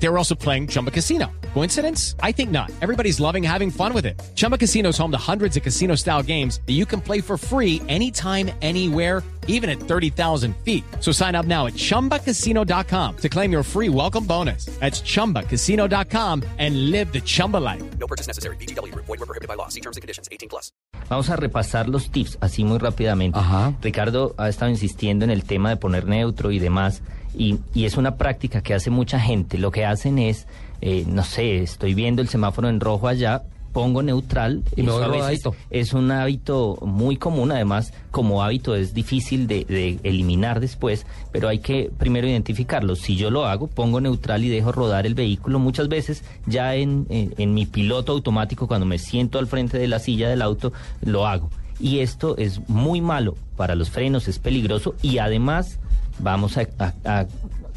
They were also playing Chumba Casino. Coincidence? I think not. Everybody's loving having fun with it. Chumba Casino is home to hundreds of casino style games that you can play for free anytime, anywhere, even at 30,000 feet. So sign up now at chumbacasino.com to claim your free welcome bonus. That's chumbacasino.com and live the Chumba life. No purchase necessary. BGW. Void were prohibited by law. See terms and conditions. 18 plus. Vamos a repasar los tips así muy rápidamente. Ajá. Ricardo ha estado insistiendo en el tema de poner neutro y demás, y, y es una práctica que hace mucha gente. Lo que hacen es, eh, no sé, estoy viendo el semáforo en rojo allá, pongo neutral. Y me voy a veces es un hábito muy común, además, como hábito es difícil de, de eliminar después, pero hay que primero identificarlo. Si yo lo hago, pongo neutral y dejo rodar el vehículo, muchas veces ya en, en- en mi piloto automático, cuando me siento al frente de la silla del auto, lo hago. Y esto es muy malo para los frenos, es peligroso y además vamos a,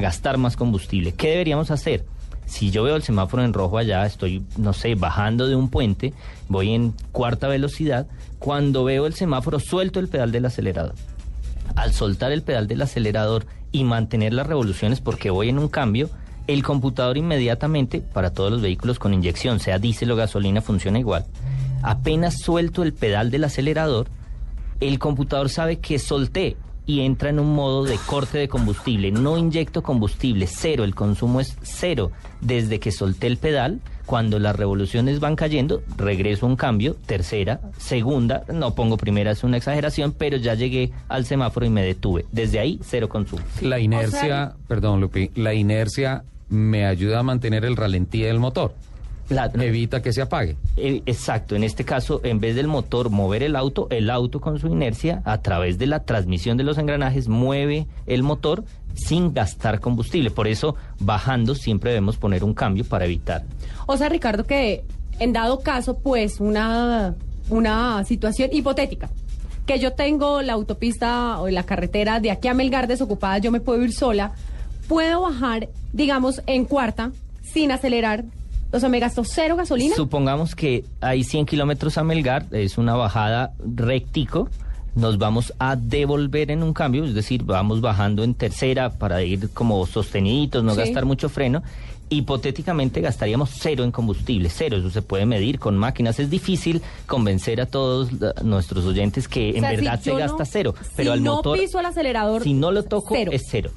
gastar más combustible. ¿Qué deberíamos hacer? Si yo veo el semáforo en rojo allá, estoy, no sé, bajando de un puente, voy en cuarta velocidad, cuando veo el semáforo suelto el pedal del acelerador. Al soltar el pedal del acelerador y mantener las revoluciones porque voy en un cambio, el computador inmediatamente, para todos los vehículos con inyección, sea diésel o gasolina, funciona igual. Apenas suelto el pedal del acelerador, el computador sabe que solté y entra en un modo de corte de combustible. No inyecto combustible, cero, el consumo es cero. Desde que solté el pedal, cuando las revoluciones van cayendo, regreso a un cambio, tercera, segunda, no pongo primera, es una exageración, pero ya llegué al semáforo y me detuve. Desde ahí, cero consumo. La inercia, perdón, Lupi, la inercia me ayuda a mantener el ralentí del motor. La- Evita que se apague. Eh, Exacto, en este caso, en vez del motor mover el auto, el auto con su inercia, a través de la transmisión de los engranajes, mueve el motor sin gastar combustible. Por eso, bajando, siempre debemos poner un cambio para evitar. O sea, Ricardo, que en dado caso, pues, una, una situación hipotética, que yo tengo la autopista o la carretera de aquí a Melgar desocupada, yo me puedo ir sola, puedo bajar, digamos, en cuarta, sin acelerar, o sea, me gasto cero gasolina. Supongamos que hay 100 kilómetros a Melgar, es una bajada rectico, nos vamos a devolver en un cambio, es decir, vamos bajando en tercera para ir como sosteniditos, no Sí. gastar mucho freno. Hipotéticamente gastaríamos cero en combustible, cero, eso se puede medir con máquinas. Es difícil convencer a todos la- nuestros oyentes que en O sea, si verdad se no- gasta cero, si pero al no motor, piso el acelerador, si no lo toco, cero. es cero.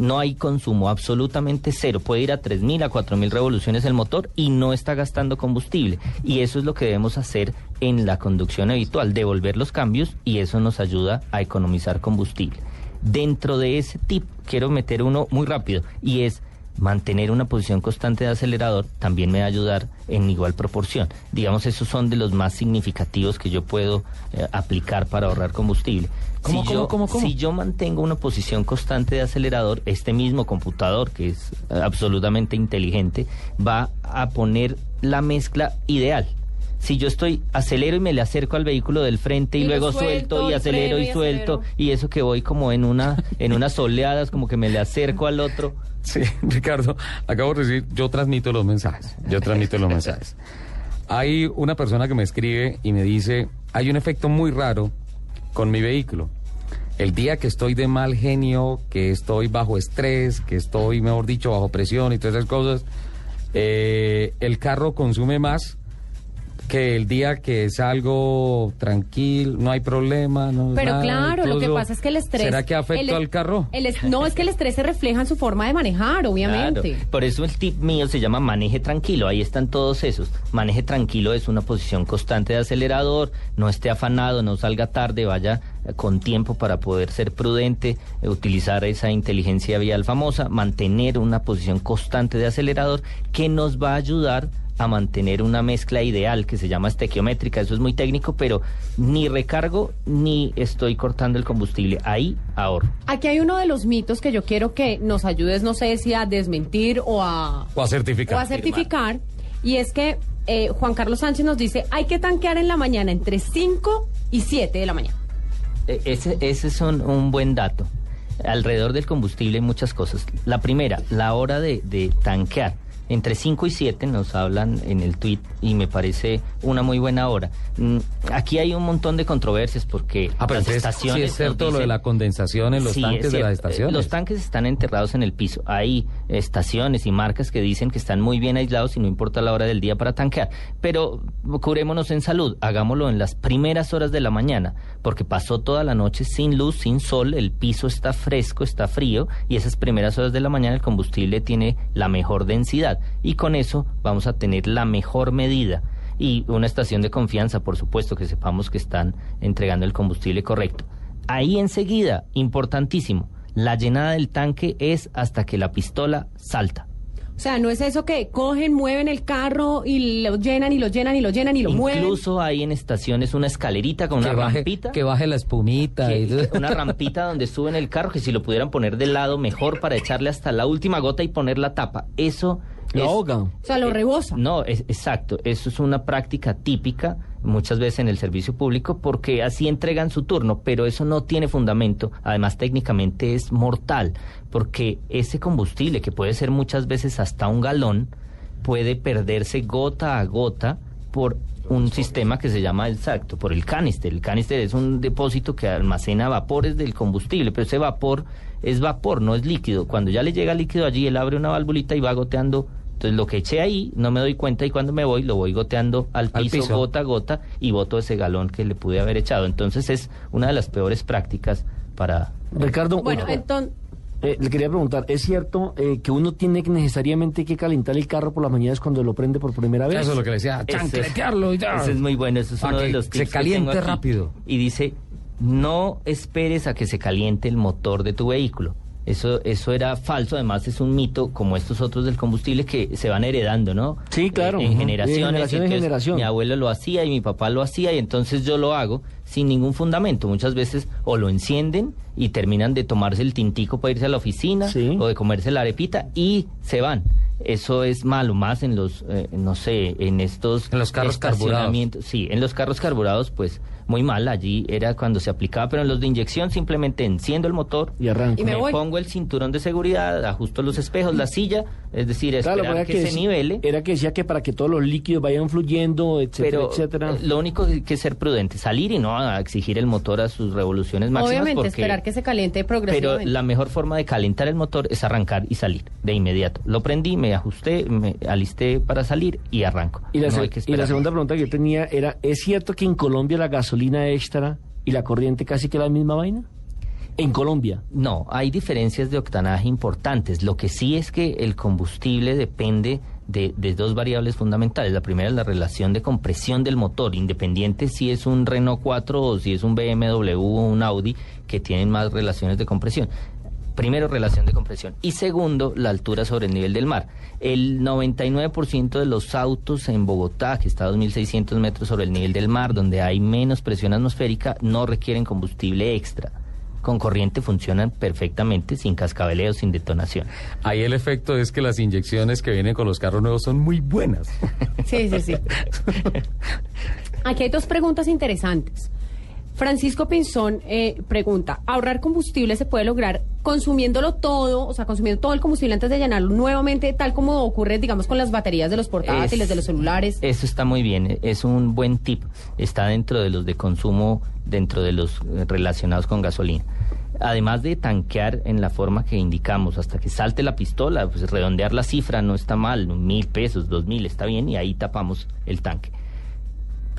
No hay consumo, absolutamente cero. Puede ir a 3.000, a 4.000 revoluciones el motor y no está gastando combustible. Y eso es lo que debemos hacer en la conducción habitual, devolver los cambios y eso nos ayuda a economizar combustible. Dentro de ese tip quiero meter uno muy rápido y es mantener una posición constante de acelerador también me va a ayudar en igual proporción. Digamos, esos son de los más significativos que yo puedo eh, aplicar para ahorrar combustible. ¿Cómo, si, cómo, yo, cómo, cómo? si yo mantengo una posición constante de acelerador, este mismo computador, que es eh, absolutamente inteligente, va a poner la mezcla ideal. Si yo estoy acelero y me le acerco al vehículo del frente y, luego suelto, suelto y acelero y y suelto acelero. y eso que voy como en una en unas soleadas como que me le acerco al otro. Sí, Ricardo, acabo de decir, yo transmito los mensajes, yo transmito los mensajes. Hay una persona que me escribe y me dice, hay un efecto muy raro con mi vehículo. El día que estoy de mal genio, que estoy bajo estrés, que estoy, mejor dicho, bajo presión y todas esas cosas, eh, el carro consume más que el día que salgo tranquilo, no hay problema. No, Pero nada, claro, lo que pasa es que el estrés. ¿Será que afectó al carro? el es- no, es que el estrés se refleja en su forma de manejar, obviamente. Claro. Por eso el tip mío se llama maneje tranquilo. Ahí están todos esos. Maneje tranquilo es una posición constante de acelerador. No esté afanado, no salga tarde, vaya con tiempo para poder ser prudente, eh, utilizar esa inteligencia vial famosa, mantener una posición constante de acelerador que nos va a ayudar a mantener una mezcla ideal que se llama estequiométrica. Eso es muy técnico, pero ni recargo ni estoy cortando el combustible. Ahí ahorro. Aquí hay uno de los mitos que yo quiero que nos ayudes, no sé si a desmentir o a, O a certificar. o a certificar. Y es que eh, Juan Carlos Sánchez nos dice, hay que tanquear en la mañana entre 5 y 7 de la mañana. E- Ese, ese es un, un buen dato. Alrededor del combustible hay muchas cosas. La primera, la hora de, de tanquear. Entre 5 y 7 nos hablan en el tweet y me parece una muy buena hora. Mm, Aquí hay un montón de controversias porque Ah, pero las entonces, estaciones sí es cierto lo de la condensación en los Sí, tanques es de las cierto. estaciones. Los tanques están enterrados en el piso. Hay estaciones y marcas que dicen que están muy bien aislados y no importa la hora del día para tanquear. Pero curémonos en salud, hagámoslo en las primeras horas de la mañana, porque pasó toda la noche sin luz, sin sol, el piso está fresco, está frío y esas primeras horas de la mañana el combustible tiene la mejor densidad y con eso vamos a tener la mejor medida y una estación de confianza, por supuesto, que sepamos que están entregando el combustible correcto. Ahí enseguida, importantísimo, la llenada del tanque es hasta que la pistola salta. O sea, no es eso que cogen, mueven el carro y lo llenan y lo llenan y lo llenan y lo mueven. Incluso hay en estaciones una escalerita con que, una baje, rampita. que baje la espumita. que- y- una rampita donde suben el carro que si lo pudieran poner de lado mejor para echarle hasta la última gota y poner la tapa. Eso Lo ahogan. O sea, lo rebosa. No, es, exacto. Eso es una práctica típica muchas veces en el servicio público porque así entregan su turno, pero eso no tiene fundamento. Además, técnicamente es mortal porque ese combustible, que puede ser muchas veces hasta un galón, puede perderse gota a gota por un sistema que se llama exacto, por el canister. El canister es un depósito que almacena vapores del combustible, pero ese vapor es vapor, no es líquido. Cuando ya le llega líquido allí, él abre una valvulita y va goteando. Entonces lo que eché ahí no me doy cuenta y cuando me voy lo voy goteando al Al piso, gota a gota y boto ese galón que le pude haber echado. Entonces es una de las peores prácticas para... Ricardo, Bueno, entonces, eh, le quería preguntar, ¿es cierto eh, que uno tiene que necesariamente que calentar el carro por las mañanas cuando lo prende por primera vez? Eso es lo que le decía, chancletearlo y ya. Ese es muy bueno, eso es uno de que los se tips que caliente tengo aquí. rápido. Y dice, no esperes a que se caliente el motor de tu vehículo. Eso, eso era falso, además es un mito como estos otros del combustible que se van heredando, ¿no? Sí, claro, En, generaciones. generación en generación. Mi abuelo lo hacía y mi papá lo hacía y entonces yo lo hago sin ningún fundamento. Muchas veces o lo encienden y terminan de tomarse el tintico para irse a la oficina Sí. o de comerse la arepita y se van. Eso es malo, más en los, eh, no sé, en estos En los carros carburados. Sí, en los carros carburados, pues muy mal. Allí era cuando se aplicaba, pero en los de inyección simplemente enciendo el motor, Y arranca. Y me voy. pongo el cinturón de seguridad, ajusto los espejos, la silla, es decir, Claro, esperar era que, se nivele. Era que decía que para que todos los líquidos vayan fluyendo, etcétera, Pero etcétera. lo único que hay que ser prudente, salir y no a exigir el motor a sus revoluciones máximas. obviamente, porque- esperar que se caliente Pero progresivamente. la mejor forma de calentar el motor es arrancar y salir de inmediato. Lo prendí, me ajusté, me alisté para salir y arranco. Y la, No se- hay que y la segunda pregunta que yo tenía era, ¿es cierto que en Colombia la gasolina extra y la corriente casi que la misma vaina? En Colombia. No, hay diferencias de octanaje importantes. Lo que sí es que el combustible depende de, dos variables fundamentales. La primera es la relación de compresión del motor, independiente si es un Renault 4 o si es un BMW o un Audi, que tienen más relaciones de compresión. Primero, relación de compresión. Y segundo, la altura sobre el nivel del mar. El 99% de los autos en Bogotá, que está a 2.600 metros sobre el nivel del mar, donde hay menos presión atmosférica, no requieren combustible extra. Con corriente funcionan perfectamente, sin cascabeleo, sin detonación. Ahí el efecto es que las inyecciones que vienen con los carros nuevos son muy buenas. Sí, sí, sí. Aquí hay dos preguntas interesantes. Francisco Pinzón eh, pregunta, ¿ahorrar combustible se puede lograr consumiéndolo todo, o sea, consumiendo todo el combustible antes de llenarlo nuevamente, tal como ocurre, digamos, con las baterías de los portátiles, Es- de los celulares? Eso está muy bien, es un buen tip. Está dentro de los de consumo, dentro de los relacionados con gasolina. Además de tanquear en la forma que indicamos hasta que salte la pistola, pues redondear la cifra no está mal, mil pesos, dos mil, está bien y ahí tapamos el tanque.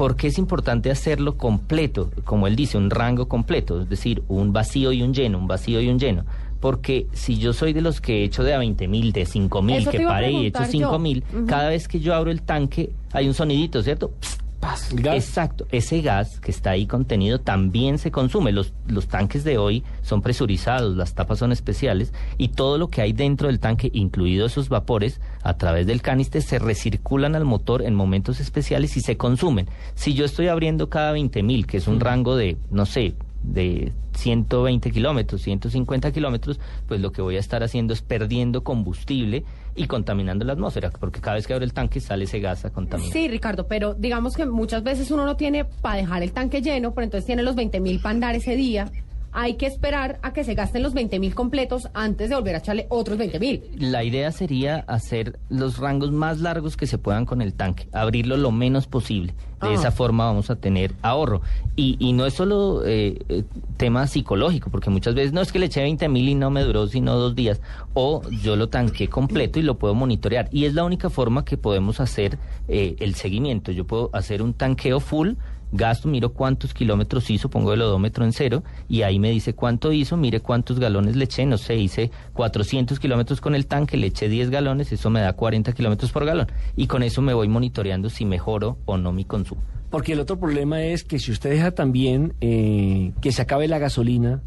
¿Por qué es importante hacerlo completo? Como él dice, un rango completo, es decir, un vacío y un lleno, un vacío y un lleno. Porque si yo soy de los que he hecho de a 20 mil, de 5 mil, que paré y he hecho preguntar yo. 5 mil, cada vez que yo abro el tanque hay un sonidito, ¿cierto? Psst, El gas. Exacto, ese gas que está ahí contenido también se consume. Los, los tanques de hoy son presurizados, las tapas son especiales y todo lo que hay dentro del tanque, incluido esos vapores, a través del canister se recirculan al motor en momentos especiales y se consumen. Si yo estoy abriendo cada 20 mil, que es un rango de, no sé, de 120 kilómetros, 150 kilómetros, pues lo que voy a estar haciendo es perdiendo combustible y contaminando la atmósfera, porque cada vez que abro el tanque sale ese gas a contaminar. Sí, Ricardo, pero digamos que muchas veces uno no tiene para dejar el tanque lleno, pero entonces tiene los 20 mil para andar ese día. Hay que esperar a que se gasten los 20 mil completos antes de volver a echarle otros 20 mil. La idea sería hacer los rangos más largos que se puedan con el tanque, abrirlo lo menos posible. De Ah. esa forma vamos a tener ahorro. Y, y no es solo eh, eh, tema psicológico, porque muchas veces no es que le eché 20 mil y no me duró sino dos días, o yo lo tanqué completo y lo puedo monitorear. Y es la única forma que podemos hacer eh, el seguimiento. Yo puedo hacer un tanqueo full gasto, miro cuántos kilómetros hizo, pongo el odómetro en cero y ahí me dice cuánto hizo, mire cuántos galones le eché, no sé, hice 400 kilómetros con el tanque, le eché 10 galones, eso me da 40 kilómetros por galón y con eso me voy monitoreando si mejoro o no mi consumo. Porque el otro problema es que si usted deja también eh, que se acabe la gasolina,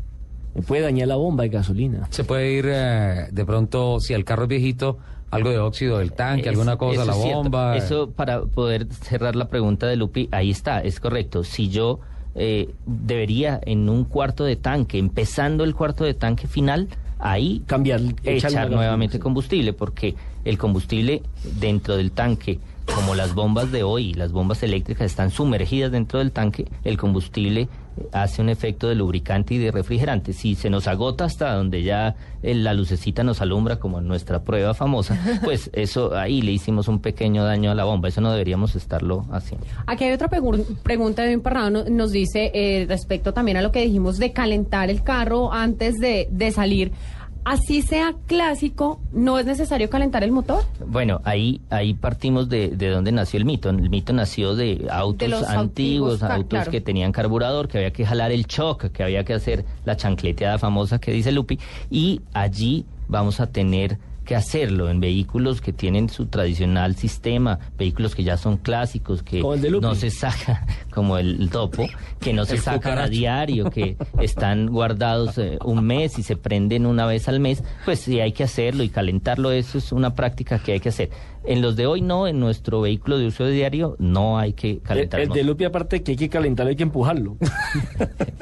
eh, puede dañar la bomba de gasolina. Se puede ir eh, de pronto, si el carro es viejito, algo de óxido del tanque, Es- alguna cosa, la es bomba. Eso para poder cerrar la pregunta de Lupi, ahí está, es correcto. Si yo eh, debería en un cuarto de tanque, empezando el cuarto de tanque final, ahí Cambiar, echar gasolina, nuevamente combustible, porque el combustible dentro del tanque, como las bombas de hoy, las bombas eléctricas están sumergidas dentro del tanque, el combustible hace un efecto de lubricante y de refrigerante. Si se nos agota hasta donde ya eh, la lucecita nos alumbra, como en nuestra prueba famosa, pues eso ahí le hicimos un pequeño daño a la bomba. Eso no deberíamos estarlo haciendo. Aquí hay otra pregu- pregunta de Emparrado, no- nos dice eh, respecto también a lo que dijimos de calentar el carro antes de, de salir. Así sea clásico, ¿no es necesario calentar el motor? Bueno, ahí ahí partimos de, de dónde nació el mito. El mito nació de autos los antiguos, autos claro. que tenían carburador, que había que jalar el shock, que había que hacer la chancleteada famosa que dice Lupi, y allí vamos a tener que hacerlo en vehículos que tienen su tradicional sistema, vehículos que ya son clásicos, que de no se saca, como el topo, que no se sacan a diario, que están guardados eh, un mes y se prenden una vez al mes, pues sí hay que hacerlo y calentarlo, eso es una práctica que hay que hacer. En los de hoy no, en nuestro vehículo de uso diario no hay que El, calentar. el el de. Lupi, aparte que hay que calentarlo, hay que empujarlo.